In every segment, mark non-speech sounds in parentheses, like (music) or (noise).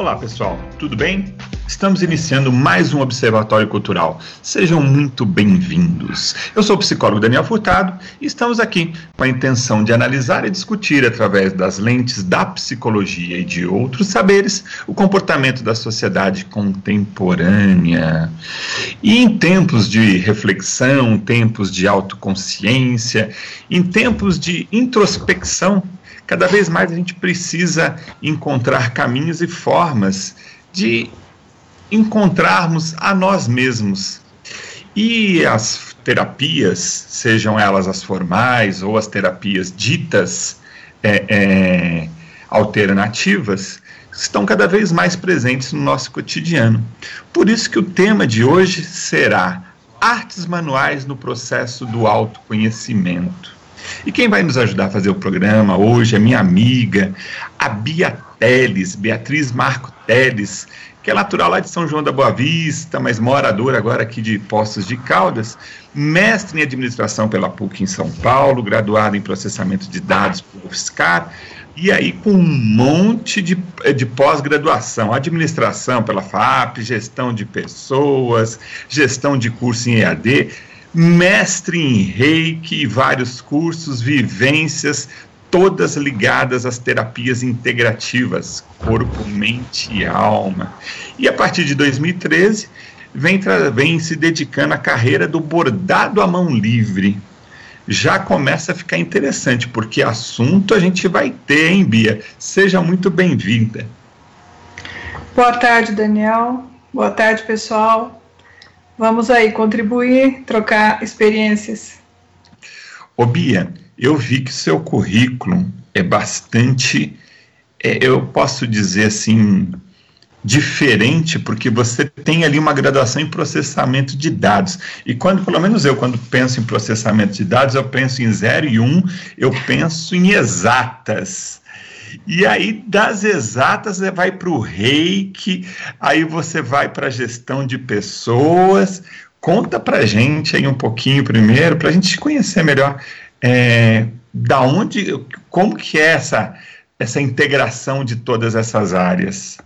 Olá pessoal, tudo bem? Estamos iniciando mais um Observatório Cultural. Sejam muito bem-vindos. Eu sou o psicólogo Daniel Furtado e estamos aqui com a intenção de analisar e discutir, através das lentes da psicologia e de outros saberes, o comportamento da sociedade contemporânea. E em tempos de reflexão, tempos de autoconsciência, em tempos de introspecção, cada vez mais a gente precisa encontrar caminhos e formas de encontrarmos a nós mesmos. E as terapias, sejam elas as formais ou as terapias ditas é, é, alternativas, estão cada vez mais presentes no nosso cotidiano. Por isso que o tema de hoje será artes manuais no processo do autoconhecimento. E quem vai nos ajudar a fazer o programa hoje é minha amiga, a Bia Teles, Beatriz Marco Teles, que é natural lá de São João da Boa Vista, mas moradora agora aqui de Poços de Caldas, mestre em administração pela PUC em São Paulo, graduada em processamento de dados por UFSCar, e aí com um monte de, de pós-graduação, administração pela FAP, gestão de pessoas, gestão de curso em EAD, mestre em reiki, vários cursos, vivências, todas ligadas às terapias integrativas, corpo, mente e alma. E a partir de 2013, vem, vem se dedicando à carreira do bordado à mão livre. Já começa a ficar interessante, porque assunto a gente vai ter, hein, Bia? Seja muito bem-vinda. Boa tarde, Daniel. Boa tarde, pessoal. Vamos aí contribuir, trocar experiências. Ô, Bia, eu vi que seu currículo é bastante, é, eu posso dizer assim, diferente, porque você tem ali uma graduação em processamento de dados. E quando, pelo menos eu, quando penso em processamento de dados, eu penso em 0 e 1, um, eu penso em exatas. E aí, das exatas, você vai para o reiki, aí você vai para a gestão de pessoas. Conta para gente aí um pouquinho primeiro, para a gente conhecer melhor é, da onde, como que é essa, essa integração de todas essas áreas?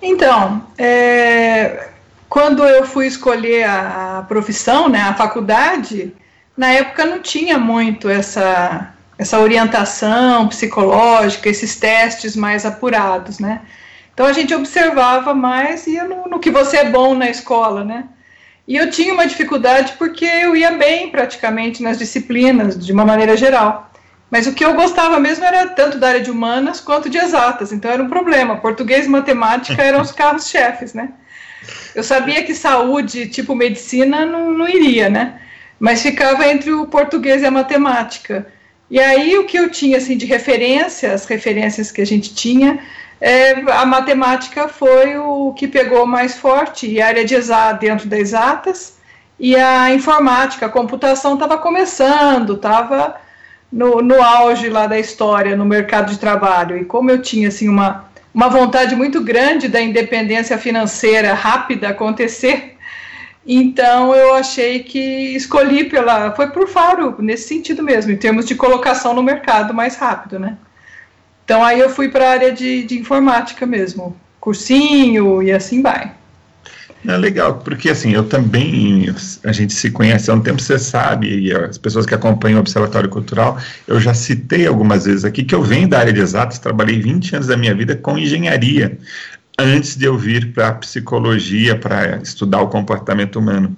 Então, é, quando eu fui escolher a, a, profissão, né, a faculdade, na época não tinha muito essa, essa orientação psicológica, esses testes mais apurados, né? Então a gente observava mais e no, no que você é bom na escola, né? E eu tinha uma dificuldade porque eu ia bem praticamente nas disciplinas, de uma maneira geral. Mas o que eu gostava mesmo era tanto da área de humanas quanto de exatas, então era um problema. Português e matemática eram os carros-chefes, né? Eu sabia que saúde, tipo medicina, não, não iria, né? Mas ficava entre o português e a matemática. E aí o que eu tinha assim de referência, as referências que a gente tinha, é, a matemática foi o que pegou mais forte, e a área de exatas dentro das exatas, e a informática, a computação estava começando, estava no, no auge lá da história, no mercado de trabalho, e como eu tinha assim uma, uma vontade muito grande da independência financeira rápida acontecer, então eu achei que escolhi pela. Foi por faro, nesse sentido mesmo, em termos de colocação no mercado mais rápido, né? Então aí eu fui para a área de, de informática mesmo, cursinho e assim vai. É legal, porque assim, eu também, a gente se conhece há um tempo, você sabe, e as pessoas que acompanham o Observatório Cultural, eu já citei algumas vezes aqui que eu venho da área de exatas, trabalhei 20 anos da minha vida com engenharia, antes de eu vir para psicologia, para estudar o comportamento humano.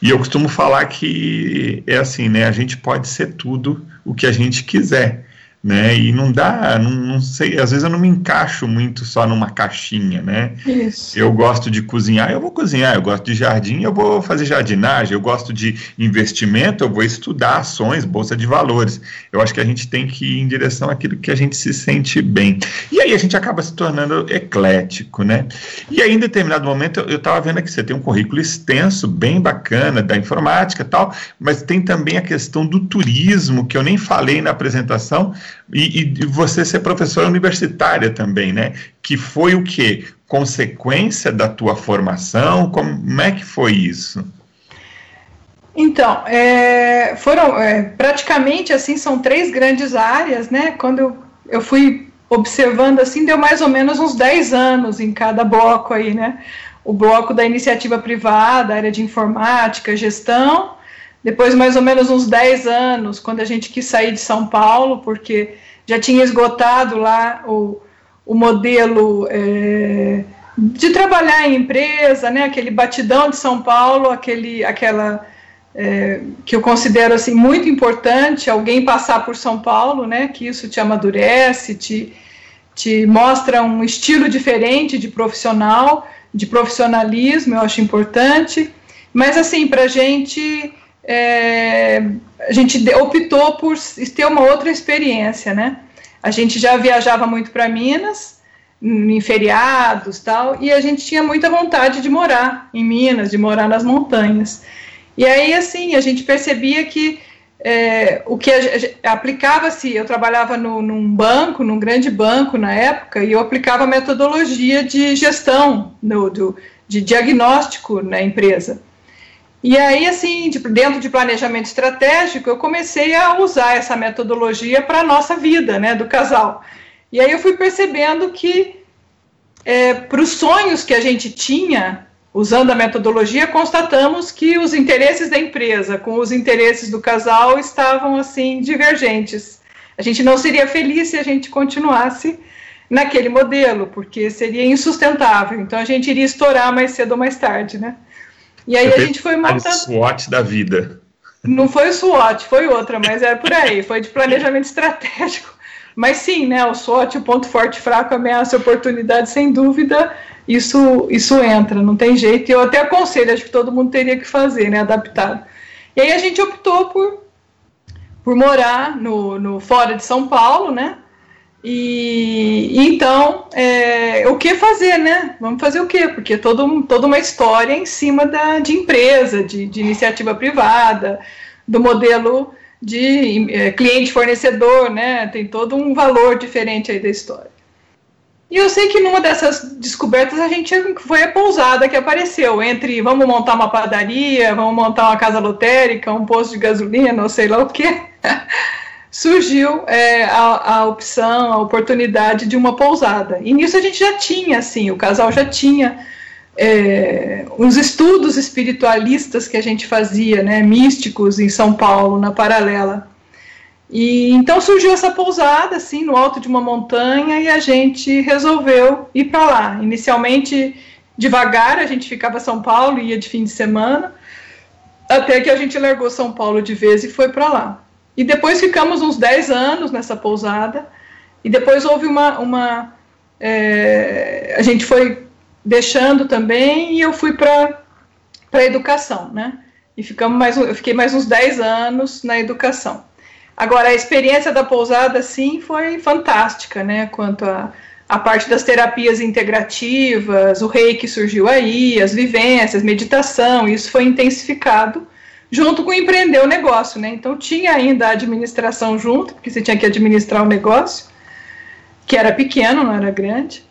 E eu costumo falar que é assim, né, a gente pode ser tudo o que a gente quiser, né? E não dá, não, não, sei, às vezes eu não me encaixo muito só numa caixinha, né? Isso. Eu gosto de cozinhar, eu vou cozinhar, eu gosto de jardim, eu vou fazer jardinagem, eu gosto de investimento, eu vou estudar ações, bolsa de valores. Eu acho que a gente tem que ir em direção àquilo que a gente se sente bem. E aí a gente acaba se tornando eclético, né? E aí em determinado momento eu estava vendo aqui, você tem um currículo extenso, bem bacana, da informática e tal, mas tem também a questão do turismo, que eu nem falei na apresentação, e, e você ser professora universitária também, né? Que foi o que? Consequência da tua formação? Como é que foi isso? Então, é, foram é, praticamente assim, são três grandes áreas, né? Quando eu, eu fui observando assim, deu mais ou menos uns 10 anos em cada bloco aí, né? O bloco da iniciativa privada, área de informática, gestão, depois mais ou menos uns 10 anos, quando a gente quis sair de São Paulo, porque já tinha esgotado lá o, o modelo é, de trabalhar em empresa, né? Aquele batidão de São Paulo, aquele, aquela é, que eu considero assim muito importante alguém passar por São Paulo, né? Que isso te amadurece, te, te mostra um estilo diferente de profissional, de profissionalismo, eu acho importante. Mas assim, para a gente, é, a gente optou por ter uma outra experiência, né? A gente já viajava muito para Minas, em feriados tal, e a gente tinha muita vontade de morar em Minas, de morar nas montanhas. E aí, assim, a gente percebia que é, o que aplicava-se, eu trabalhava no, num banco, num grande banco na época, e eu aplicava metodologia de gestão, no, do, de diagnóstico na empresa. E aí, assim, de, dentro de planejamento estratégico, eu comecei a usar essa metodologia para a nossa vida, né, do casal. E aí eu fui percebendo que é, para os sonhos que a gente tinha, usando a metodologia, constatamos que os interesses da empresa com os interesses do casal estavam assim divergentes. A gente não seria feliz se a gente continuasse naquele modelo, porque seria insustentável. Então a gente iria estourar mais cedo ou mais tarde, né? E aí Você a gente foi montando. SWOT da vida. Não foi o SWOT, foi outra, mas era por aí, foi de planejamento estratégico. Mas sim, né, o SWOT, o ponto forte, fraco, ameaça, oportunidade, sem dúvida, isso, isso entra, não tem jeito. E eu até aconselho, acho que todo mundo teria que fazer, né, adaptado. E aí a gente optou por, por morar no, no fora de São Paulo, né, e, então, é, o que fazer, né? Vamos fazer o quê? Porque todo, toda uma história em cima da, de empresa, de, de iniciativa privada, do modelo de é, cliente-fornecedor, né? Tem todo um valor diferente aí da história. E eu sei que numa dessas descobertas a gente foi a pousada que apareceu entre vamos montar uma padaria, vamos montar uma casa lotérica, um posto de gasolina, ou sei lá o que. (laughs) Surgiu é, a, a opção, a oportunidade de uma pousada. E nisso a gente já tinha, assim, o casal já tinha é, uns estudos espiritualistas que a gente fazia, né, místicos em São Paulo, na Paralela. E então surgiu essa pousada, assim, no alto de uma montanha, e a gente resolveu ir para lá. Inicialmente, devagar, a gente ficava em São Paulo, ia de fim de semana, até que a gente largou São Paulo de vez e foi para lá. E depois ficamos uns 10 anos nessa pousada, e depois houve uma. uma é, a gente foi deixando também e eu fui para a educação, né? E ficamos mais, eu fiquei mais uns 10 anos na educação. Agora, a experiência da pousada, sim, foi fantástica, né? Quanto a, a parte das terapias integrativas, o reiki surgiu aí, as vivências, meditação, isso foi intensificado junto com empreender o negócio, né? Então tinha ainda a administração junto, porque você tinha que administrar o negócio, que era pequeno, não era grande.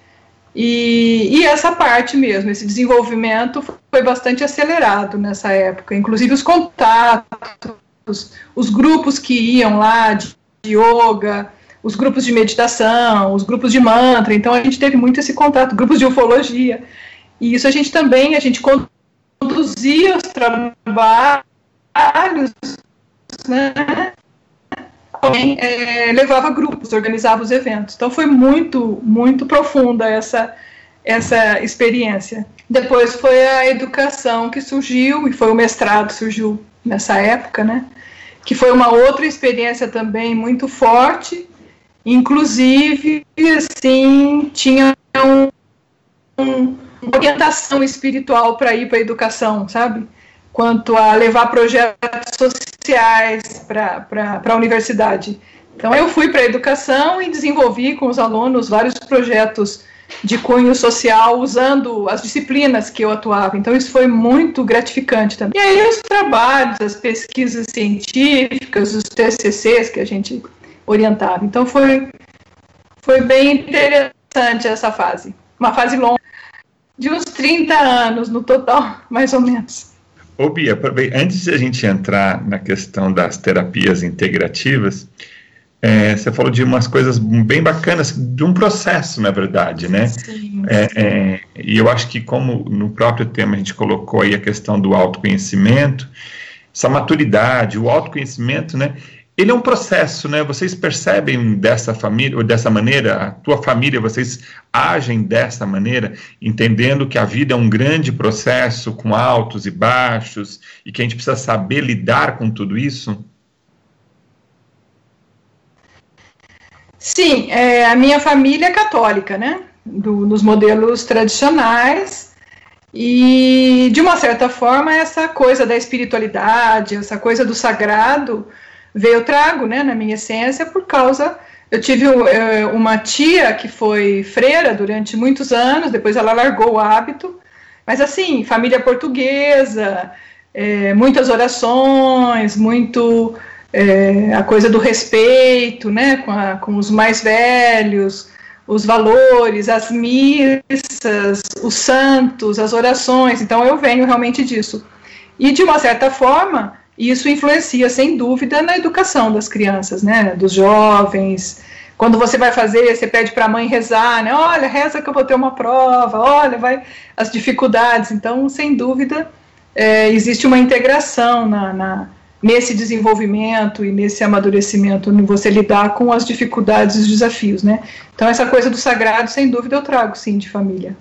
E, e, essa parte mesmo, esse desenvolvimento foi bastante acelerado nessa época, inclusive os contatos, os grupos que iam lá de yoga, os grupos de meditação, os grupos de mantra, então a gente teve muito esse contato, grupos de ufologia, e isso a gente também, a gente conduzia os trabalhos, né, alguém é, levava grupos, organizava os eventos. Então foi muito, muito profunda essa, essa experiência. Depois foi a educação que surgiu, e foi o mestrado surgiu nessa época, né? Que foi uma outra experiência também muito forte, inclusive, assim, tinha um, um, uma orientação espiritual para ir para a educação, sabe? Quanto a levar projetos sociais para a universidade. Então, eu fui para a educação e desenvolvi com os alunos vários projetos de cunho social usando as disciplinas que eu atuava. Então, isso foi muito gratificante também. E aí, os trabalhos, as pesquisas científicas, os TCCs que a gente orientava. Então, foi, foi bem interessante essa fase. Uma fase longa, de uns 30 anos no total, (laughs) mais ou menos. Ô Bia, antes de a gente entrar na questão das terapias integrativas, é, você falou de umas coisas bem bacanas, de um processo, na verdade, né? Sim. É, é, e eu acho que, como no próprio tema a gente colocou aí a questão do autoconhecimento, essa maturidade, o autoconhecimento, né? Ele é um processo, né? Vocês percebem dessa família, ou dessa maneira, a tua família, vocês agem dessa maneira, entendendo que a vida é um grande processo com altos e baixos, e que a gente precisa saber lidar com tudo isso? Sim, é, a minha família é católica, né? Do, nos modelos tradicionais. E, de uma certa forma, essa coisa da espiritualidade, essa coisa do sagrado, veio trago, né, na minha essência, por causa. Eu tive é, uma tia que foi freira durante muitos anos, depois ela largou o hábito, mas assim, família portuguesa, é, muitas orações, muito é, a coisa do respeito, né, com, a, com os mais velhos, os valores, as missas, os santos, as orações. Então eu venho realmente disso. E de uma certa forma, isso influencia sem dúvida na educação das crianças, né, dos jovens. Quando você vai fazer, você pede para a mãe rezar, né? Olha, reza que eu vou ter uma prova. Olha, vai as dificuldades. Então, sem dúvida, é, existe uma integração na, na nesse desenvolvimento e nesse amadurecimento, você lidar com as dificuldades e os desafios, né? Então, essa coisa do sagrado, sem dúvida, eu trago, sim, de família.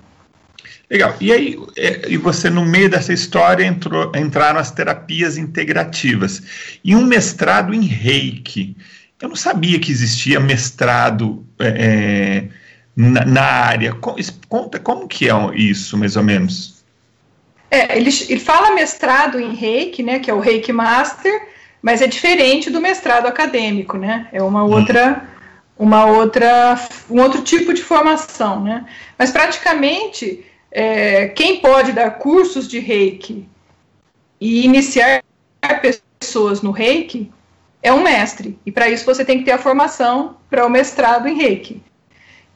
Legal. E aí, é, e você, no meio dessa história, entrou, entraram as terapias integrativas. E um mestrado em reiki. Eu não sabia que existia mestrado é, é na, na, área. Conta como que é isso, mais ou menos? É, ele, ele fala mestrado em reiki, né, que é o reiki master, mas é diferente do mestrado acadêmico, né? É uma uhum. outra, uma outra, um outro tipo de formação, né? Mas praticamente é, quem pode dar cursos de reiki e iniciar pessoas no reiki é um mestre. E para isso você tem que ter a formação para o mestrado em reiki.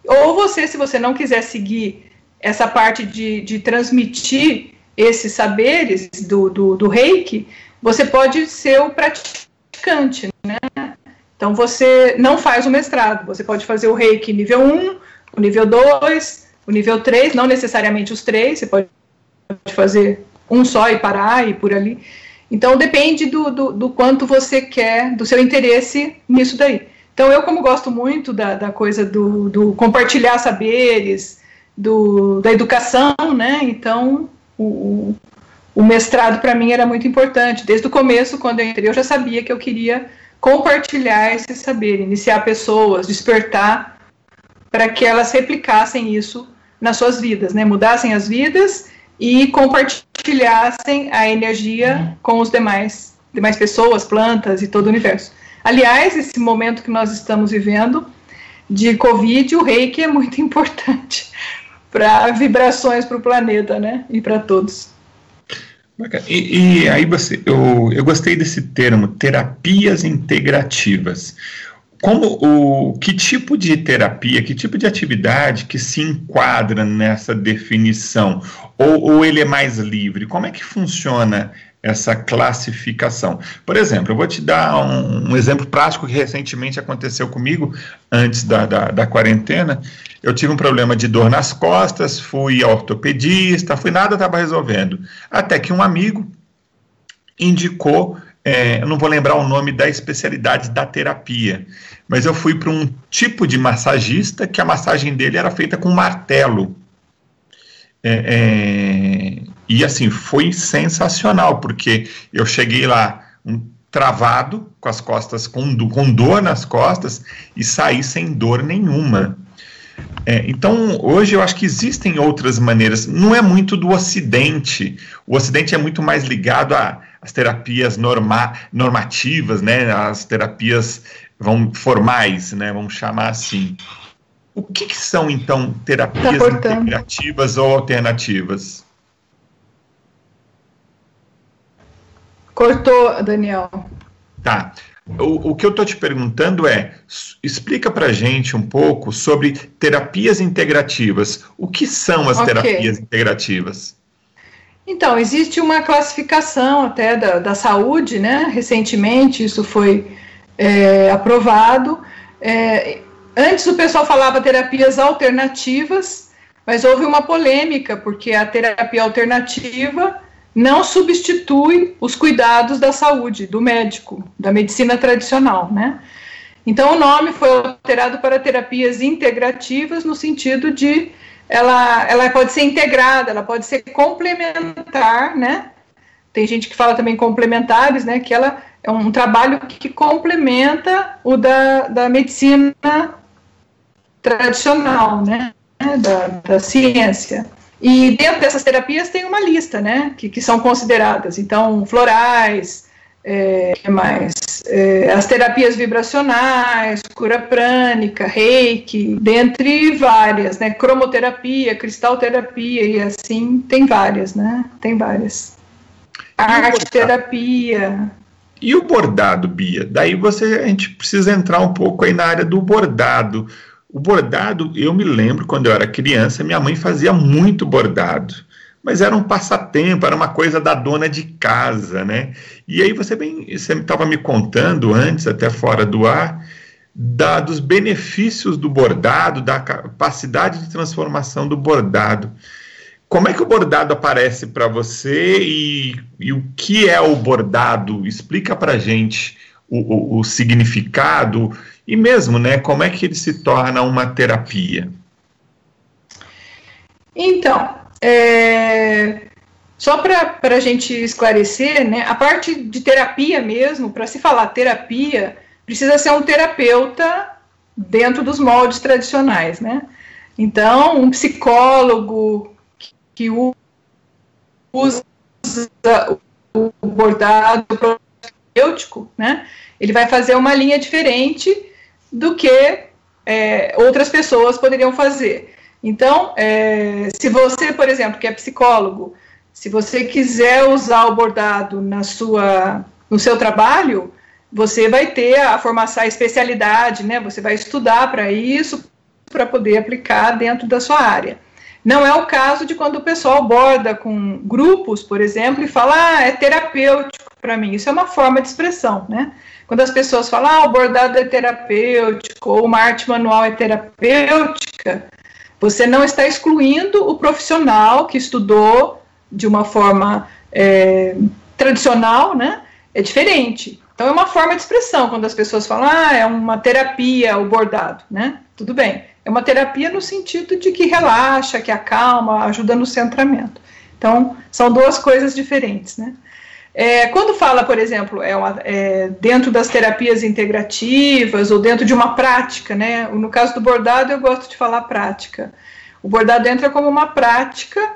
Ou você, se você não quiser seguir essa parte de, de transmitir esses saberes do, do, do reiki, você pode ser o praticante, né? Então você não faz o mestrado, você pode fazer o reiki nível 1, o nível 2, o nível 3, não necessariamente os três, você pode fazer um só e parar e por ali. Então depende do, do, do quanto você quer, do seu interesse nisso daí. Então eu, como gosto muito da, da coisa do, do compartilhar saberes, do, da educação, né? Então o, o mestrado para mim era muito importante. Desde o começo, quando eu entrei, eu já sabia que eu queria compartilhar esse saber, iniciar pessoas, despertar para que elas replicassem isso nas suas vidas, né? Mudassem as vidas e compartilhassem a energia com os demais, demais pessoas, plantas e todo o universo. Aliás, esse momento que nós estamos vivendo de Covid, o reiki é muito (laughs) importante, para vibrações para o planeta, né? E para todos. E, e, aí você, eu, eu gostei desse termo, terapias integrativas. Como o que tipo de terapia, que tipo de atividade que se enquadra nessa definição? Ou, ou ele é mais livre? Como é que funciona essa classificação. Por exemplo, eu vou te dar um, um exemplo prático que recentemente aconteceu comigo, antes da, da, da, quarentena. Eu tive um problema de dor nas costas, fui ortopedista, fui nada, estava resolvendo. Até que um amigo indicou, é, eu não vou lembrar o nome da especialidade da terapia, mas eu fui para um tipo de massagista que a massagem dele era feita com martelo. É, é, e assim, foi sensacional, porque eu cheguei lá um, travado, com as costas, com, com dor nas costas, e saí sem dor nenhuma. É, então, hoje eu acho que existem outras maneiras. Não é muito do Ocidente. O Ocidente é muito mais ligado às terapias norma, normativas, né? As terapias vão, formais, né? Vamos chamar assim. O que, que são, então, terapias tá integrativas ou alternativas? Cortou, Daniel. Tá. O, o que eu estou te perguntando é: explica para gente um pouco sobre terapias integrativas. O que são as okay. terapias integrativas? Então, existe uma classificação até da, da saúde, né? Recentemente isso foi é, aprovado É, antes o pessoal falava terapias alternativas, mas houve uma polêmica, porque a terapia alternativa não substitui os cuidados da saúde, do médico, da medicina tradicional, né? Então o nome foi alterado para terapias integrativas no sentido de ela, ela pode ser integrada, ela pode ser complementar, né? Tem gente que fala também complementares, né? Que ela é um trabalho que complementa o da, da medicina tradicional, né? Da, da ciência. E dentro dessas terapias tem uma lista, né? Que, que são consideradas. Então, florais, é, que mais? É, as terapias vibracionais, cura prânica, reiki, dentre várias, né? Cromoterapia, cristalterapia e assim, tem várias, né? Tem várias. Arte terapia. E o bordado, Bia? Daí você a gente precisa entrar um pouco aí na área do bordado. O bordado, eu me lembro quando eu era criança, minha mãe fazia muito bordado mas era um passatempo, era uma coisa da dona de casa, né? E aí você bem, você estava me contando antes, até fora do ar, da, dos benefícios do bordado, da capacidade de transformação do bordado. Como é que o bordado aparece para você e, e, o que é o bordado? Explica para gente o, o, o significado e mesmo, né? Como é que ele se torna uma terapia? Então, é, só para a gente esclarecer, né, a parte de terapia mesmo, para se falar terapia, precisa ser um terapeuta dentro dos moldes tradicionais, né? Então, um psicólogo que usa o bordado terapêutico, né? Ele vai fazer uma linha diferente do que é, outras pessoas poderiam fazer. Então, é, se você, por exemplo, que é psicólogo, se você quiser usar o bordado na sua, no seu trabalho, você vai ter a formação, a especialidade, né? Você vai estudar para isso, para poder aplicar dentro da sua área. Não é o caso de quando o pessoal borda com grupos, por exemplo, e fala, ah, é terapêutico para mim. Isso é uma forma de expressão, né? Quando as pessoas falam, ah, o bordado é terapêutico, ou uma arte manual é terapêutica, você não está excluindo o profissional que estudou de uma forma é, tradicional, né? É diferente. Então é uma forma de expressão quando as pessoas falam, ah, é uma terapia o bordado, né? Tudo bem. É uma terapia no sentido de que relaxa, que acalma, ajuda no centramento. Então são duas coisas diferentes, né? É, quando fala, por exemplo, é, uma, é, dentro das terapias integrativas ou dentro de uma prática, né? No caso do bordado, eu gosto de falar prática. O bordado entra como uma prática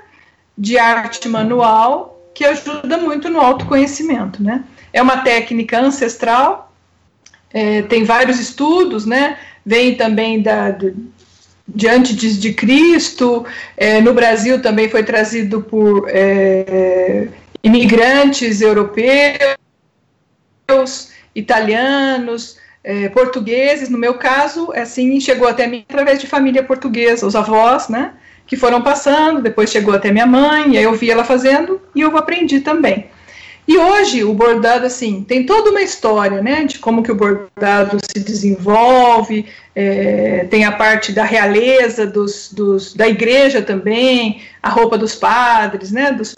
de arte manual que ajuda muito no autoconhecimento, né? É uma técnica ancestral, é, tem vários estudos, né? Vem também da, do, de antes de Cristo, é, no Brasil também foi trazido por é, imigrantes europeus, italianos, é, portugueses. No meu caso, assim, chegou até mim através de família portuguesa, os avós, né? Que foram passando, depois chegou até minha mãe, e aí eu vi ela fazendo e eu aprendi também. E hoje o bordado assim tem toda uma história, né, de como que o bordado se desenvolve, é, tem a parte da realeza, dos, dos, da igreja também, a roupa dos padres, né, dos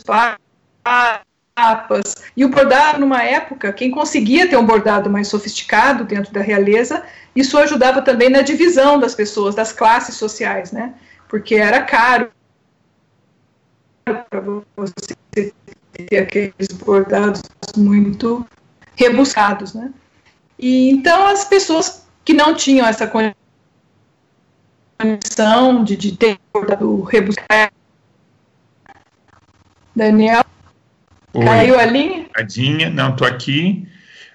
capas. E o bordado, numa época, quem conseguia ter um bordado mais sofisticado dentro da realeza, isso ajudava também na divisão das pessoas, das classes sociais, né? Porque era caro para você ter aqueles bordados muito rebuscados, né? E então as pessoas que não tinham essa condição de, de ter bordado rebuscado, Daniel, Oi. Caiu a linha? Tadinha, não, tô aqui.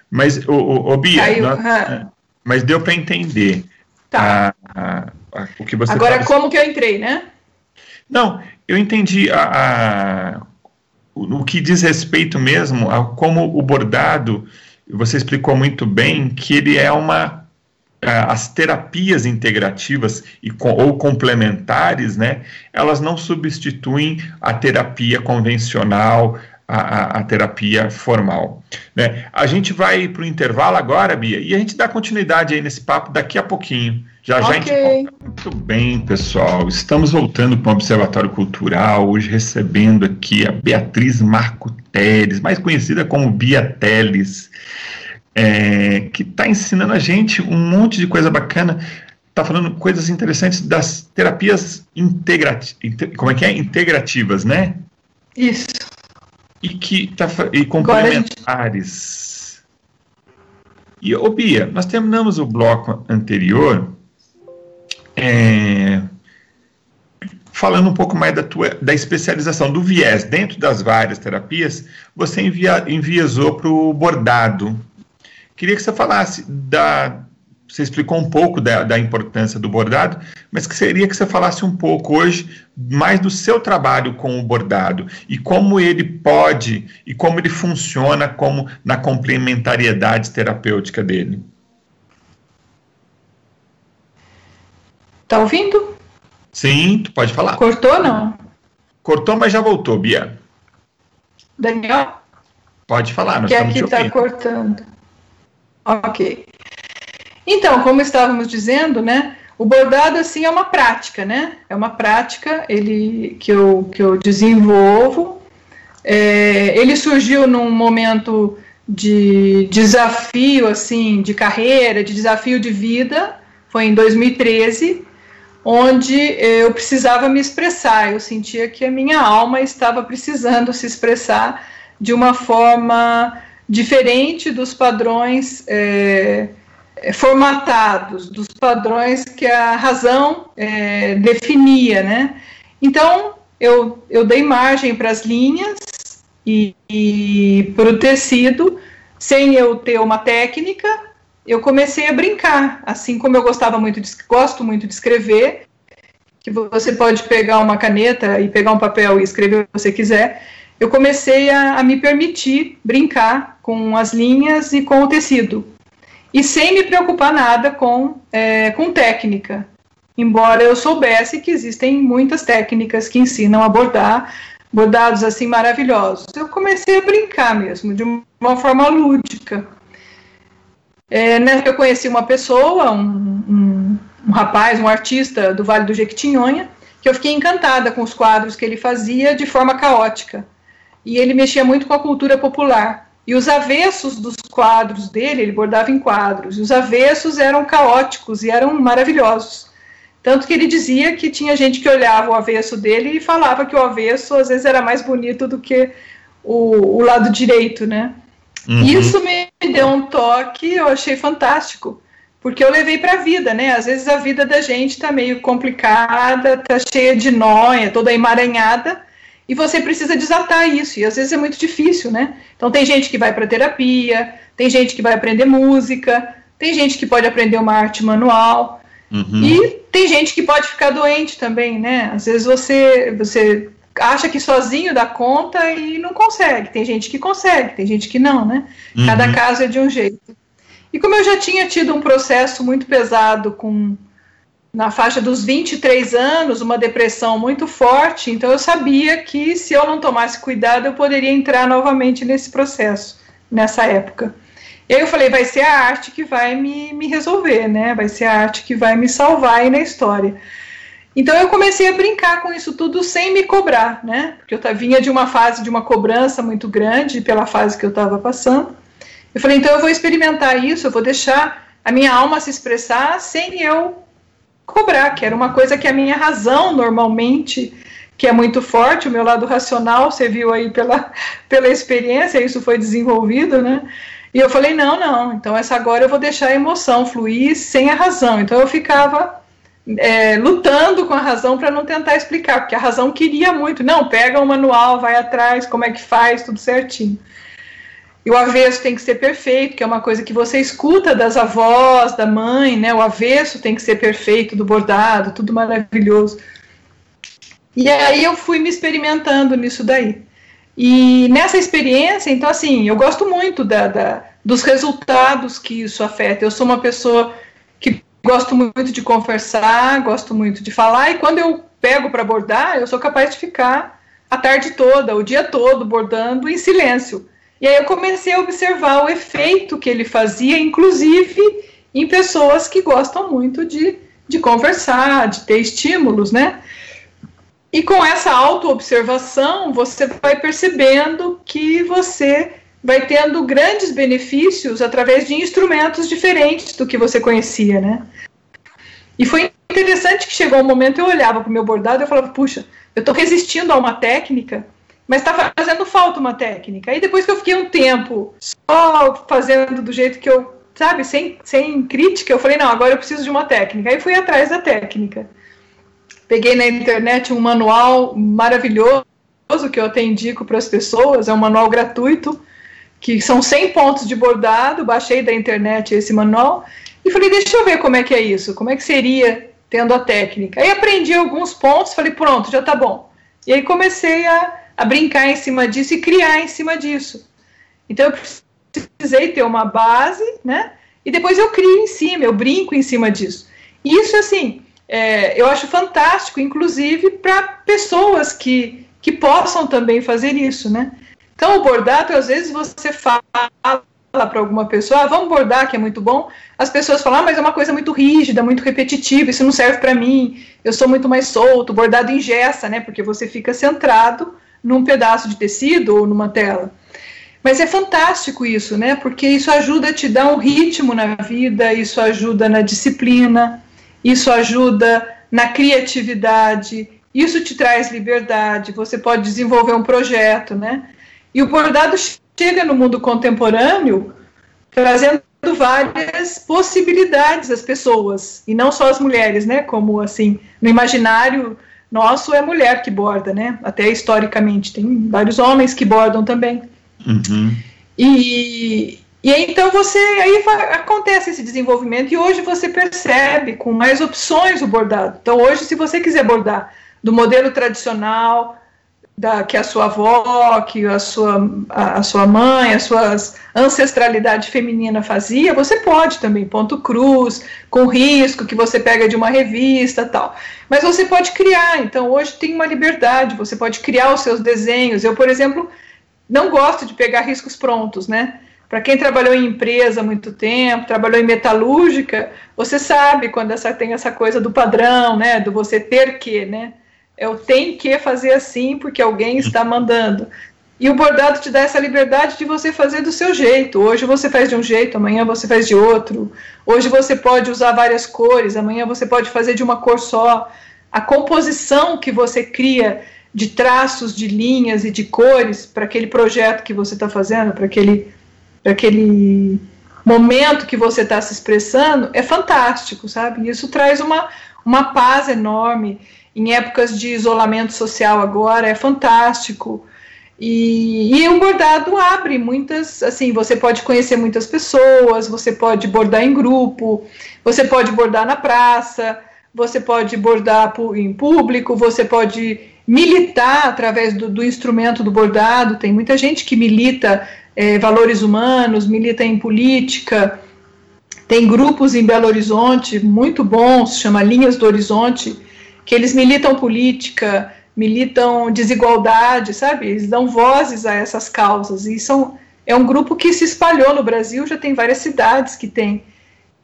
Mas, o, o, o Bia, Caiu, nós, ah. mas deu para entender tá. a, a, o que você Agora, como que eu entrei, né? Não, eu entendi a, o, o que diz respeito mesmo a como o bordado, você explicou muito bem que ele é uma as terapias integrativas e, ou complementares, né, elas não substituem a terapia convencional, a, a, terapia formal. Né? A gente vai para o intervalo agora, Bia, e a gente dá continuidade aí nesse papo daqui a pouquinho. Já okay. já a gente volta. Muito bem, pessoal. Estamos voltando para o Observatório Cultural, hoje recebendo aqui a Beatriz Marco Teles, mais conhecida como Bia Teles, é, que está ensinando a gente um monte de coisa bacana. Está falando coisas interessantes das terapias integrativas. Como é que é? Integrativas, né? Isso e que tá, e complementares. E, ô Bia, nós terminamos o bloco anterior é, falando um pouco mais da, tua, da especialização, do viés. Dentro das várias terapias, você envia, enviesou para o bordado. Queria que você falasse da, você explicou um pouco da, da, importância do bordado, mas que seria que você falasse um pouco hoje mais do seu trabalho com o bordado e como ele pode e como ele funciona como na complementariedade terapêutica dele. Tá ouvindo? Sim, tu pode falar. Cortou não? Cortou, mas já voltou, Bia. Daniel? Pode falar, nós que estamos aqui está cortando. Ok. Então, como estávamos dizendo, né, o bordado assim é uma prática, né? É uma prática ele que eu, que eu desenvolvo. É, ele surgiu num momento de desafio assim, de carreira, de desafio de vida. Foi em 2013, onde eu precisava me expressar. Eu sentia que a minha alma estava precisando se expressar de uma forma diferente dos padrões é, é, formatados, dos padrões que a razão é, definia, né? Então, eu, eu dei margem para as linhas e, e para o tecido, sem eu ter uma técnica, eu comecei a brincar, assim como eu gostava muito de, gosto muito de escrever, que você pode pegar uma caneta e pegar um papel e escrever o que você quiser, eu comecei a, a me permitir brincar com as linhas e com o tecido e sem me preocupar nada com, é, com técnica. Embora eu soubesse que existem muitas técnicas que ensinam a bordar, bordados assim maravilhosos. Eu comecei a brincar mesmo, de uma forma lúdica. É, né, eu conheci uma pessoa, um, um, um rapaz, um artista do Vale do Jequitinhonha, que eu fiquei encantada com os quadros que ele fazia de forma caótica. E ele mexia muito com a cultura popular. E os avessos dos quadros dele, ele bordava em quadros, e os avessos eram caóticos e eram maravilhosos. Tanto que ele dizia que tinha gente que olhava o avesso dele e falava que o avesso às vezes era mais bonito do que o, o lado direito, né? Uhum. Isso me deu um toque, eu achei fantástico, porque eu levei para a vida, né? Às vezes a vida da gente está meio complicada, está cheia de nóia, toda emaranhada, e você precisa desatar isso, e às vezes é muito difícil, né? Então tem gente que vai para terapia, tem gente que vai aprender música, tem gente que pode aprender uma arte manual, uhum. e tem gente que pode ficar doente também, né? Às vezes você, você acha que sozinho dá conta e não consegue. Tem gente que consegue, tem gente que não, né? Uhum. Cada caso é de um jeito. E como eu já tinha tido um processo muito pesado com na faixa dos 23 anos, uma depressão muito forte, então eu sabia que se eu não tomasse cuidado, eu poderia entrar novamente nesse processo, nessa época. E aí eu falei, vai ser a arte que vai me, me resolver, né? Vai ser a arte que vai me salvar aí na história. Então eu comecei a brincar com isso tudo sem me cobrar, né? Porque eu vinha de uma fase de uma cobrança muito grande pela fase que eu estava passando. Eu falei, então eu vou experimentar isso, eu vou deixar a minha alma se expressar sem eu cobrar, que era uma coisa que a minha razão normalmente, que é muito forte, o meu lado racional, você viu aí pela, (laughs) pela experiência, isso foi desenvolvido, né? E eu falei, não, não, então essa agora eu vou deixar a emoção fluir sem a razão. Então eu ficava é, lutando com a razão para não tentar explicar, porque a razão queria muito, não, pega o manual, vai atrás, como é que faz, tudo certinho. E o avesso tem que ser perfeito, que é uma coisa que você escuta das avós, da mãe, né? O avesso tem que ser perfeito, do bordado, tudo maravilhoso. E aí eu fui me experimentando nisso daí. E nessa experiência, então, assim, eu gosto muito da, da, dos resultados que isso afeta. Eu sou uma pessoa que gosto muito de conversar, gosto muito de falar, e quando eu pego para bordar, eu sou capaz de ficar a tarde toda, o dia todo, bordando em silêncio. E aí eu comecei a observar o efeito que ele fazia, inclusive em pessoas que gostam muito de, de conversar, de ter estímulos, né? E com essa autoobservação, você vai percebendo que você vai tendo grandes benefícios através de instrumentos diferentes do que você conhecia, né? E foi interessante que chegou um momento eu olhava para o meu bordado e eu falava, puxa, eu estou resistindo a uma técnica, mas está fazendo falta uma técnica. Aí depois que eu fiquei um tempo só fazendo do jeito que eu, sabe, sem, sem crítica, eu falei, não, agora eu preciso de uma técnica. Aí fui atrás da técnica. Peguei na internet um manual maravilhoso que eu até indico para as pessoas, é um manual gratuito, que são 100 pontos de bordado, baixei da internet esse manual, e falei, deixa eu ver como é que é isso, como é que seria tendo a técnica. Aí aprendi alguns pontos, falei, pronto, já tá bom. E aí comecei a, a brincar em cima disso e criar em cima disso. Então eu precisei ter uma base, né? E depois eu crio em cima, eu brinco em cima disso. E isso, assim, é, eu acho fantástico, inclusive para pessoas que, que possam também fazer isso, né? Então, o bordado, às vezes você fala para alguma pessoa, ah, vamos bordar, que é muito bom, as pessoas falam, ah, mas é uma coisa muito rígida, muito repetitiva, isso não serve para mim, eu sou muito mais solto, bordado engessa, né, porque você fica centrado num pedaço de tecido ou numa tela. Mas é fantástico isso, né, porque isso ajuda a te dar um ritmo na vida, isso ajuda na disciplina, isso ajuda na criatividade, isso te traz liberdade, você pode desenvolver um projeto, né, e o bordado chega no mundo contemporâneo trazendo várias possibilidades às pessoas, e não só as mulheres, né? Como assim, no imaginário nosso é mulher que borda, né? Até historicamente, tem vários homens que bordam também. Uhum. E, e então você aí vai, acontece esse desenvolvimento e hoje você percebe com mais opções o bordado. Então hoje, se você quiser bordar do modelo tradicional, da, que a sua avó, que a sua, a, a, sua mãe, a sua ancestralidade feminina fazia, você pode também, ponto cruz, com risco que você pega de uma revista tal. Mas você pode criar, então hoje tem uma liberdade, você pode criar os seus desenhos. Eu, por exemplo, não gosto de pegar riscos prontos, né? Para quem trabalhou em empresa há muito tempo, trabalhou em metalúrgica, você sabe quando essa, tem essa coisa do padrão, né? Do você ter que, né? Eu tenho que fazer assim porque alguém está mandando. E o bordado te dá essa liberdade de você fazer do seu jeito. Hoje você faz de um jeito, amanhã você faz de outro. Hoje você pode usar várias cores, amanhã você pode fazer de uma cor só. A composição que você cria de traços, de linhas e de cores para aquele projeto que você está fazendo, para aquele, aquele momento que você está se expressando, é fantástico, sabe? Isso traz uma, uma paz enorme em épocas de isolamento social agora, é fantástico. E, e o bordado abre muitas, assim, você pode conhecer muitas pessoas, você pode bordar em grupo, você pode bordar na praça, você pode bordar em público, você pode militar através do, do instrumento do bordado. Tem muita gente que milita é, valores humanos, milita em política. Tem grupos em Belo Horizonte muito bons, chama Linhas do Horizonte, que eles militam política, militam desigualdade, sabe? Eles dão vozes a essas causas. E são, é um grupo que se espalhou no Brasil, já tem várias cidades que têm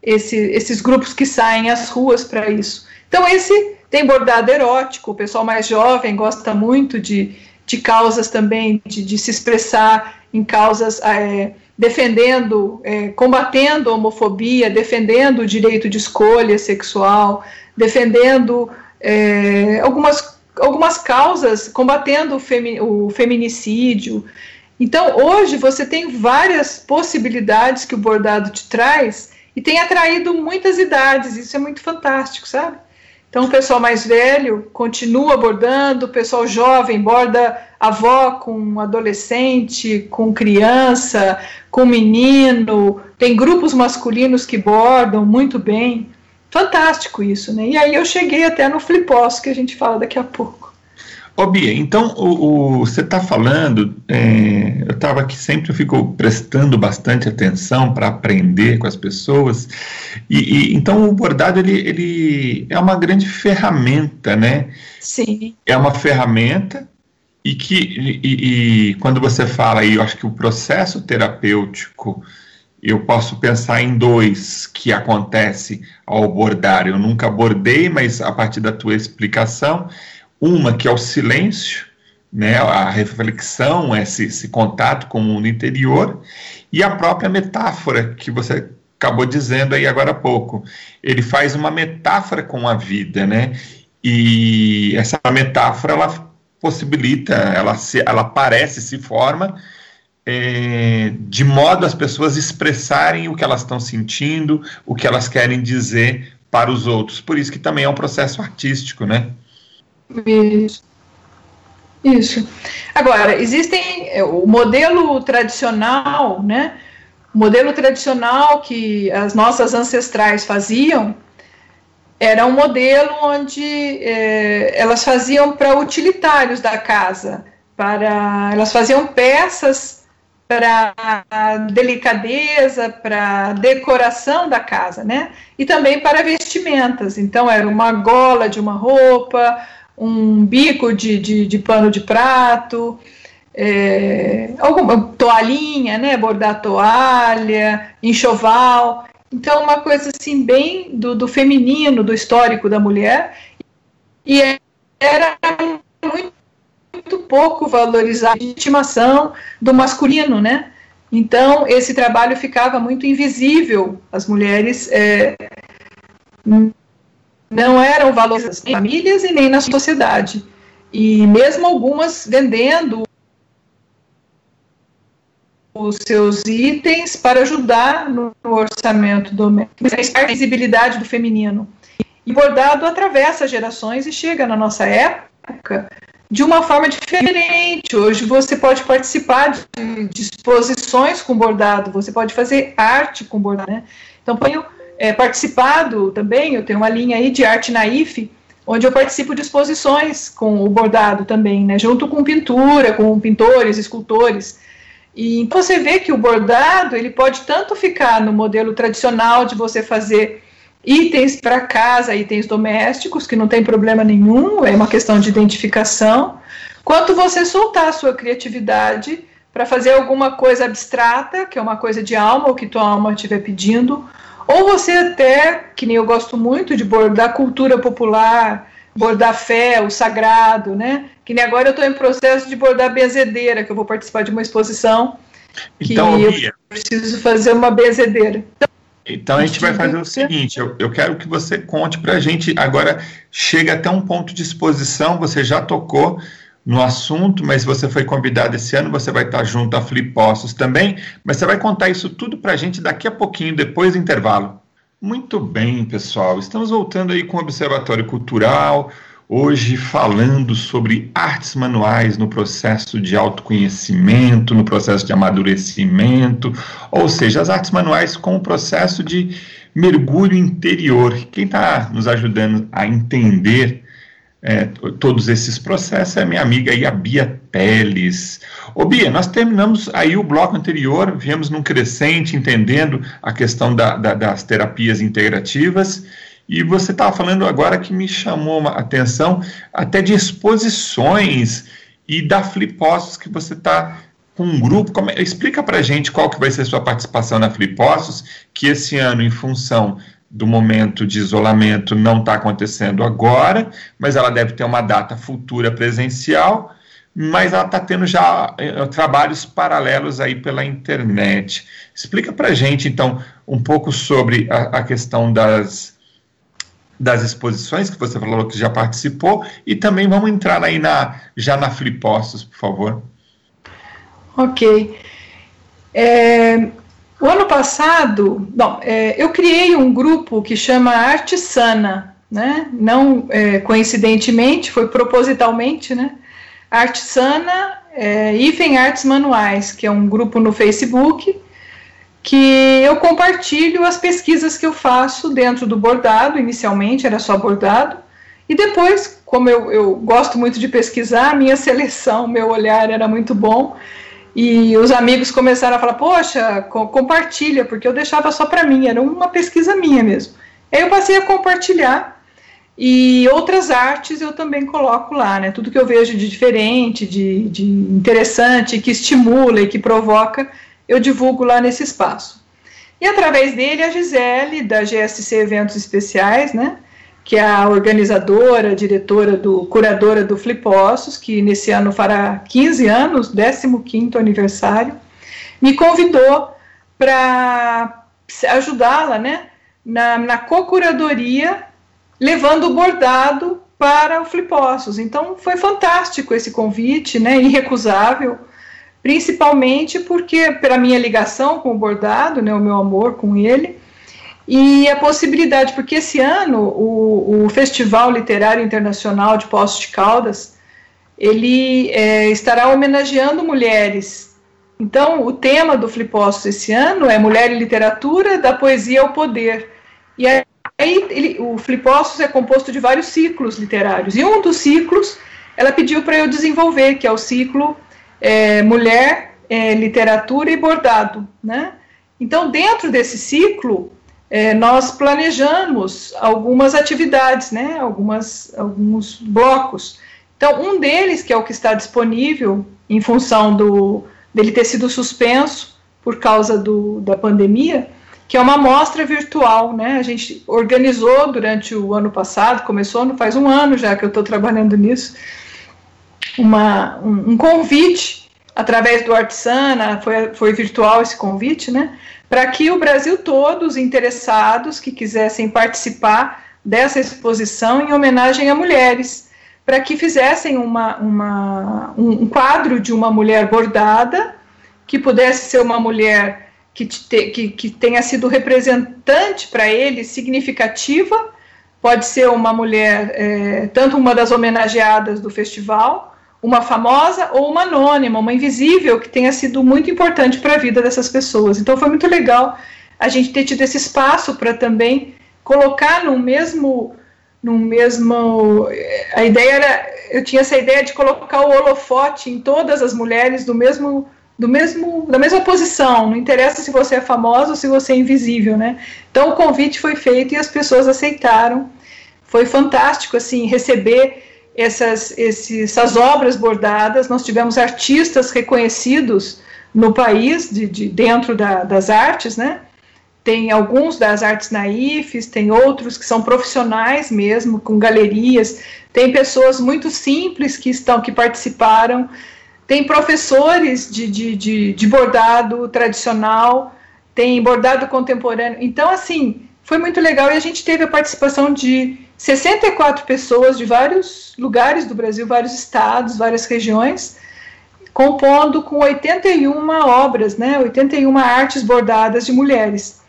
esse, esses grupos que saem às ruas para isso. Então, esse tem bordado erótico, o pessoal mais jovem gosta muito de, de causas também, de, de se expressar em causas é, defendendo, é, combatendo a homofobia, defendendo o direito de escolha sexual, defendendo é, algumas, algumas causas combatendo o, femi o feminicídio. Então, hoje você tem várias possibilidades que o bordado te traz e tem atraído muitas idades, isso é muito fantástico, sabe? Então, o pessoal mais velho continua bordando, o pessoal jovem borda avó com adolescente, com criança, com menino, tem grupos masculinos que bordam muito bem fantástico isso, né? E aí eu cheguei até no flipos que a gente fala daqui a pouco. Ô Bia, então o, o você está falando, é, eu estava aqui sempre, eu fico prestando bastante atenção para aprender com as pessoas, e, e, então o bordado ele, ele é uma grande ferramenta, né? Sim. É uma ferramenta e que e, e, quando você fala aí, eu acho que o processo terapêutico eu posso pensar em dois que acontece ao bordar. Eu nunca bordei, mas a partir da tua explicação, uma que é o silêncio, né, a reflexão, esse, esse contato com o mundo interior, e a própria metáfora que você acabou dizendo aí agora há pouco. Ele faz uma metáfora com a vida, né? E essa metáfora ela possibilita, ela, se, ela aparece, se forma é, de modo as pessoas expressarem o que elas estão sentindo, o que elas querem dizer para os outros. Por isso que também é um processo artístico, né? Isso. Isso. Agora, existem é, o modelo tradicional, né? O modelo tradicional que as nossas ancestrais faziam era um modelo onde é, elas faziam para utilitários da casa, para elas faziam peças para delicadeza, para decoração da casa, né? E também para vestimentas. Então era uma gola de uma roupa, um bico de, de, de pano de prato, é, alguma toalhinha, né, bordar toalha, enxoval. Então, uma coisa assim, bem do, do feminino, do histórico da mulher, e era muito, pouco valorizada a estimação do masculino, né? Então, esse trabalho ficava muito invisível. As mulheres é, não eram valorizadas em famílias e nem na sociedade. E mesmo algumas vendendo os seus itens para ajudar no orçamento doméstico, a visibilidade do feminino. E bordado atravessa gerações e chega na nossa época de uma forma diferente. Hoje você pode participar de exposições com bordado, você pode fazer arte com bordado, né? Então, ponho é, participado também, eu tenho uma linha aí de arte na IFE, onde eu participo de exposições com o bordado também, né, junto com pintura, com pintores, escultores. E você vê que o bordado, ele pode tanto ficar no modelo tradicional de você fazer itens para casa, itens domésticos, que não tem problema nenhum, é uma questão de identificação, quanto você soltar a sua criatividade para fazer alguma coisa abstrata, que é uma coisa de alma, o que tua alma estiver pedindo, ou você até, que nem eu gosto muito de bordar cultura popular, bordar fé, o sagrado, né? Que nem agora eu estou em processo de bordar benzedeira, que eu vou participar de uma exposição que então, eu preciso fazer uma benzedeira. Então, então a gente vai fazer o seguinte, eu, eu quero que você conte para a gente, agora chega até um ponto de exposição, você já tocou no assunto, mas você foi convidado esse ano, você vai estar junto a Flipostos também, mas você vai contar isso tudo para a gente daqui a pouquinho, depois do intervalo. Muito bem, pessoal, estamos voltando aí com o Observatório Cultural, hoje falando sobre artes manuais no processo de autoconhecimento, no processo de amadurecimento, ou seja, as artes manuais com o processo de mergulho interior. Quem está nos ajudando a entender é, todos esses processos é minha amiga aí, a Bia Teles. Ô Bia, nós terminamos aí o bloco anterior, viemos num crescente, entendendo a questão da, da, das terapias integrativas, e você estava falando agora que me chamou a atenção até de exposições e da Flipostos que você está com um grupo. Como, é, explica para gente qual que vai ser a sua participação na Flipostos, que esse ano, em função do momento de isolamento não está acontecendo agora, mas ela deve ter uma data futura presencial, mas ela está tendo já eh, trabalhos paralelos aí pela internet. Explica para gente, então, um pouco sobre a, a, questão das, das exposições que você falou que já participou e também vamos entrar aí na, já na Flipostos, por favor. Ok. É, o ano passado, bom, é, eu criei um grupo que chama Arte Sana, né? Não é, coincidentemente, foi propositalmente, né? Arte Sana é, IFEM Artes Manuais, que é um grupo no Facebook que eu compartilho as pesquisas que eu faço dentro do bordado. Inicialmente era só bordado, e depois, como eu, eu gosto muito de pesquisar, minha seleção, meu olhar era muito bom. E os amigos começaram a falar: Poxa, co compartilha, porque eu deixava só para mim, era uma pesquisa minha mesmo. Aí eu passei a compartilhar e outras artes eu também coloco lá, né? Tudo que eu vejo de diferente, de, de interessante, que estimula e que provoca, eu divulgo lá nesse espaço. E através dele, a Gisele, da GSC Eventos Especiais, né? Que é a organizadora, diretora, do, curadora do Flipossos, que nesse ano fará 15 anos, 15º aniversário, me convidou para ajudá-la, né? Na, na co-curadoria levando o bordado para o Flipossos. Então foi fantástico esse convite, né, irrecusável, principalmente porque pela minha ligação com o bordado, né, o meu amor com ele, e a possibilidade, porque esse ano o, o Festival Literário Internacional de Poços de Caldas, ele é, estará homenageando mulheres. Então, o tema do Flipostos esse ano é Mulher e Literatura, da Poesia ao Poder. E aí ele, o Flipostos é composto de vários ciclos literários. E um dos ciclos ela pediu para eu desenvolver, que é o ciclo é, Mulher, é, Literatura e Bordado. Né? Então, dentro desse ciclo, é, nós planejamos algumas atividades, né? algumas, alguns blocos. Então, um deles, que é o que está disponível em função do, dele ter sido suspenso por causa do, da pandemia, que é uma mostra virtual, né? A gente organizou durante o ano passado, começou, faz um ano já que eu estou trabalhando nisso, uma, um, um, convite através do Artsana, foi, foi virtual esse convite, né? Para que o Brasil todo, os interessados que quisessem participar dessa exposição em homenagem a mulheres, para que fizessem uma, uma, um quadro de uma mulher bordada, que pudesse ser uma mulher que, te, que, que tenha sido representante para ele, significativa, pode ser uma mulher, é, tanto uma das homenageadas do festival, uma famosa ou uma anônima, uma invisível, que tenha sido muito importante para a vida dessas pessoas. Então foi muito legal a gente ter tido esse espaço para também colocar no mesmo no mesmo a ideia era eu tinha essa ideia de colocar o holofote em todas as mulheres do mesmo do mesmo, da mesma posição, não interessa se você é famosa ou se você é invisível, né? Então o convite foi feito e as pessoas aceitaram. Foi fantástico assim receber essas, essas obras bordadas. Nós tivemos artistas reconhecidos no país de, de dentro da, das artes, né? Tem alguns das artes naifes, tem outros que são profissionais mesmo, com galerias. Tem pessoas muito simples que estão que participaram tem professores de, de, de, de bordado tradicional, tem bordado contemporâneo. Então, assim, foi muito legal e a gente teve a participação de 64 pessoas de vários lugares do Brasil, vários estados, várias regiões, compondo com 81 obras, né, 81 artes bordadas de mulheres.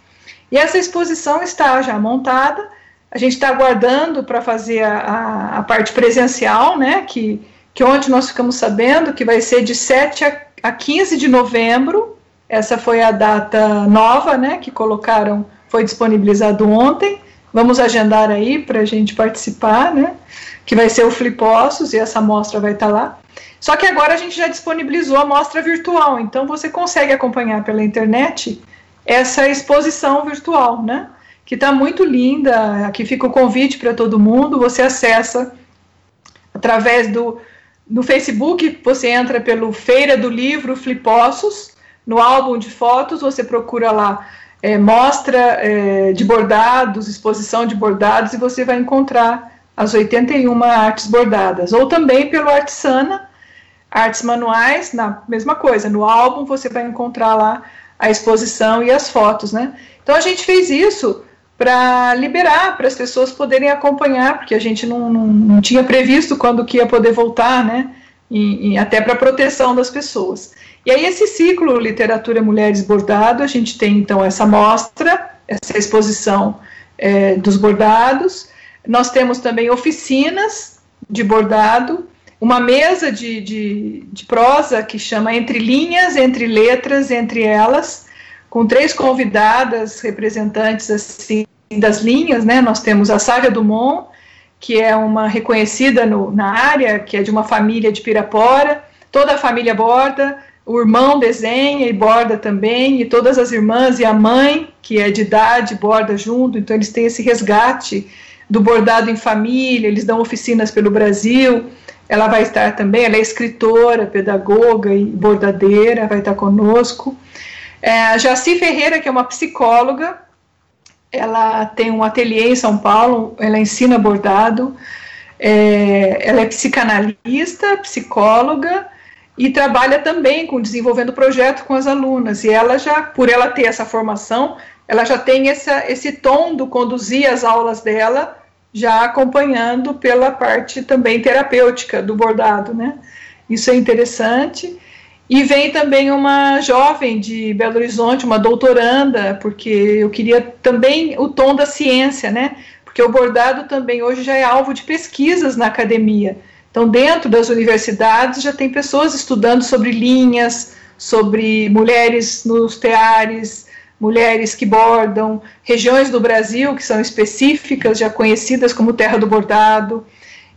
E essa exposição está já montada, a gente está aguardando para fazer a, a, a, parte presencial, né, que que ontem nós ficamos sabendo que vai ser de 7 a 15 de novembro. Essa foi a data nova, né, que colocaram, foi disponibilizado ontem. Vamos agendar aí para a gente participar, né, que vai ser o Flipossos e essa mostra vai estar tá lá. Só que agora a gente já disponibilizou a mostra virtual, então você consegue acompanhar pela internet essa exposição virtual, né, que está muito linda. Aqui fica o convite para todo mundo, você acessa através do no Facebook, você entra pelo Feira do Livro Flipossos, no álbum de fotos, você procura lá é, mostra é, de bordados, exposição de bordados, e você vai encontrar as 81 artes bordadas. Ou também pelo Artisana, artes manuais, na mesma coisa, no álbum você vai encontrar lá a exposição e as fotos, né? Então a gente fez isso para liberar, para as pessoas poderem acompanhar, porque a gente não, não, não, tinha previsto quando que ia poder voltar, né? E, e até para proteção das pessoas. E aí esse ciclo Literatura Mulheres Bordado, a gente tem então essa mostra, essa exposição é, dos bordados. Nós temos também oficinas de bordado, uma mesa de, de, de prosa que chama Entre Linhas, Entre Letras, Entre Elas, com três convidadas representantes assim das linhas, né? Nós temos a Sávia Dumont, que é uma reconhecida no, na área, que é de uma família de Pirapora. Toda a família borda, o irmão desenha e borda também, e todas as irmãs e a mãe, que é de idade, borda junto. Então eles têm esse resgate do bordado em família, eles dão oficinas pelo Brasil. Ela vai estar também, ela é escritora, pedagoga e bordadeira, vai estar conosco. É, Jaci Ferreira, que é uma psicóloga, ela tem um ateliê em São Paulo, ela ensina bordado, é, ela é psicanalista, psicóloga e trabalha também com desenvolvendo projeto com as alunas. E ela já, por ela ter essa formação, ela já tem essa, esse tom do conduzir as aulas dela, já acompanhando pela parte também terapêutica do bordado, né? Isso é interessante. E vem também uma jovem de Belo Horizonte, uma doutoranda, porque eu queria também o tom da ciência, né? Porque o bordado também hoje já é alvo de pesquisas na academia. Então, dentro das universidades já tem pessoas estudando sobre linhas, sobre mulheres nos teares, mulheres que bordam, regiões do Brasil que são específicas, já conhecidas como terra do bordado.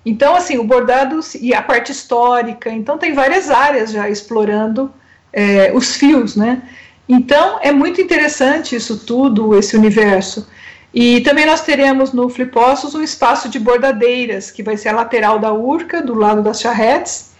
Então, assim, o bordado e a parte histórica, então tem várias áreas já explorando é, os fios, né? Então, é muito interessante isso tudo, esse universo. E também nós teremos no Flipossos um espaço de bordadeiras, que vai ser a lateral da Urca, do lado das charretes,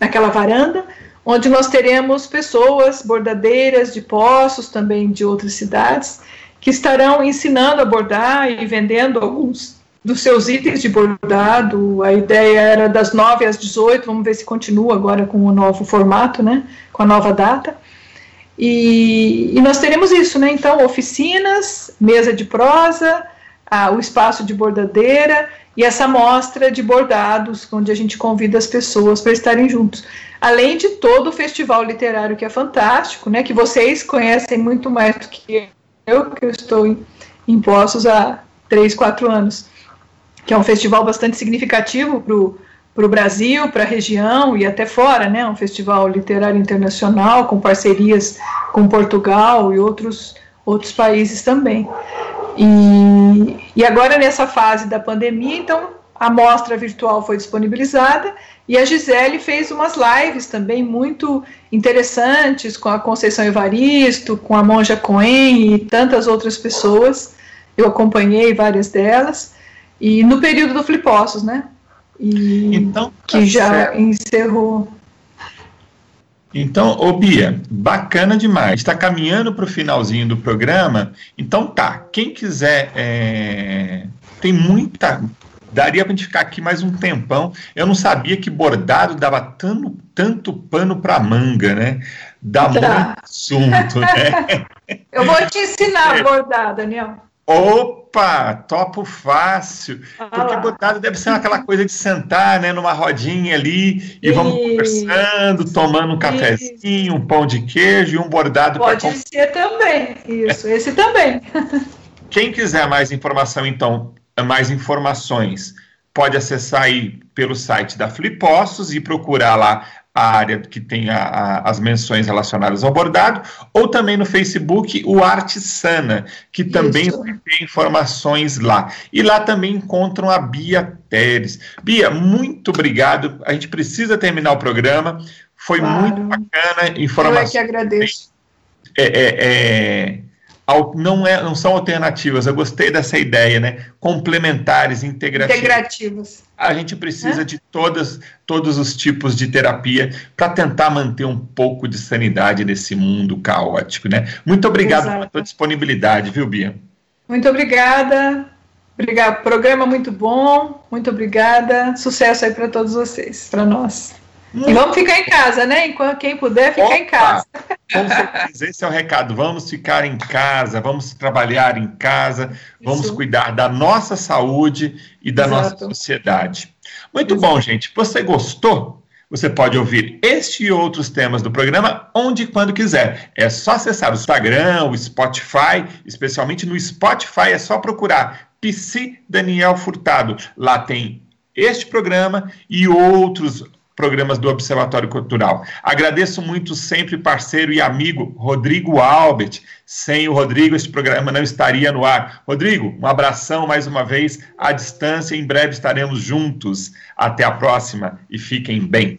naquela varanda, onde nós teremos pessoas bordadeiras de Poços, também de outras cidades, que estarão ensinando a bordar e vendendo alguns dos seus itens de bordado. A ideia era das 9 às 18, vamos ver se continua agora com o novo formato, né? Com a nova data. E, e nós teremos isso, né? Então, oficinas, mesa de prosa, o espaço de bordadeira e essa mostra de bordados, onde a gente convida as pessoas para estarem juntos. Além de todo o festival literário que é fantástico, né? Que vocês conhecem muito mais do que eu, que eu estou em, em Poços há três, quatro anos que é um festival bastante significativo para o Brasil, para a região e até fora, né? Um festival literário internacional com parcerias com Portugal e outros, outros países também. E, e agora nessa fase da pandemia, então a mostra virtual foi disponibilizada e a Gisele fez umas lives também muito interessantes com a Conceição Evaristo, com a Monja Coen e tantas outras pessoas. Eu acompanhei várias delas. E no período do Flipossos, né? E então, que tá já certo. encerrou. Então, ô Bia, bacana demais. Está caminhando para o finalzinho do programa. Então tá, quem quiser. É... Tem muita. Daria para a gente ficar aqui mais um tempão. Eu não sabia que bordado dava tanto, tanto pano para manga, né? Dá tá. muito assunto, né? (laughs) Eu vou te ensinar a bordar, Daniel. Opa, topo fácil. Ah, Porque botado deve ser aquela coisa de sentar, né, numa rodinha ali e Isso. vamos conversando, tomando um cafezinho, um pão de queijo e um bordado para Pode ser também. Isso, esse também. (laughs) Quem quiser mais informação, então, mais informações, pode acessar aí pelo site da Flipostos e procurar lá a área que tem a, a, as menções relacionadas ao bordado, ou também no Facebook o Arte Sana, que também tem informações lá. E lá também encontram a Bia Teres. Bia, muito obrigado. A gente precisa terminar o programa. Foi claro. muito bacana. Informação. Eu é que agradeço. É, é, é não, é, não são alternativas, eu gostei dessa ideia, né? Complementares, integrativas. Integrativas. A gente precisa é? de todas, todos os tipos de terapia para tentar manter um pouco de sanidade nesse mundo caótico, né? Muito obrigado Exato. pela tua disponibilidade, viu, Bia? Muito obrigada. Obrigado. Programa muito bom. Muito obrigada. Sucesso aí para todos vocês, para nós. E vamos ficar em casa, né? Enquanto quem puder, ficar Opa, em casa. Com certeza, esse é o recado. Vamos ficar em casa, vamos trabalhar em casa, vamos Isso. cuidar da nossa saúde e da Exato. nossa sociedade. Muito Exato. bom, gente. Você gostou? Você pode ouvir este e outros temas do programa onde e quando quiser. É só acessar o Instagram, o Spotify, especialmente no Spotify é só procurar PC Daniel Furtado. Lá tem este programa e outros programas do Observatório Cultural. Agradeço muito sempre parceiro e amigo Rodrigo Albert. Sem o Rodrigo, este programa não estaria no ar. Rodrigo, um abração mais uma vez à distância. Em breve estaremos juntos. Até a próxima e fiquem bem.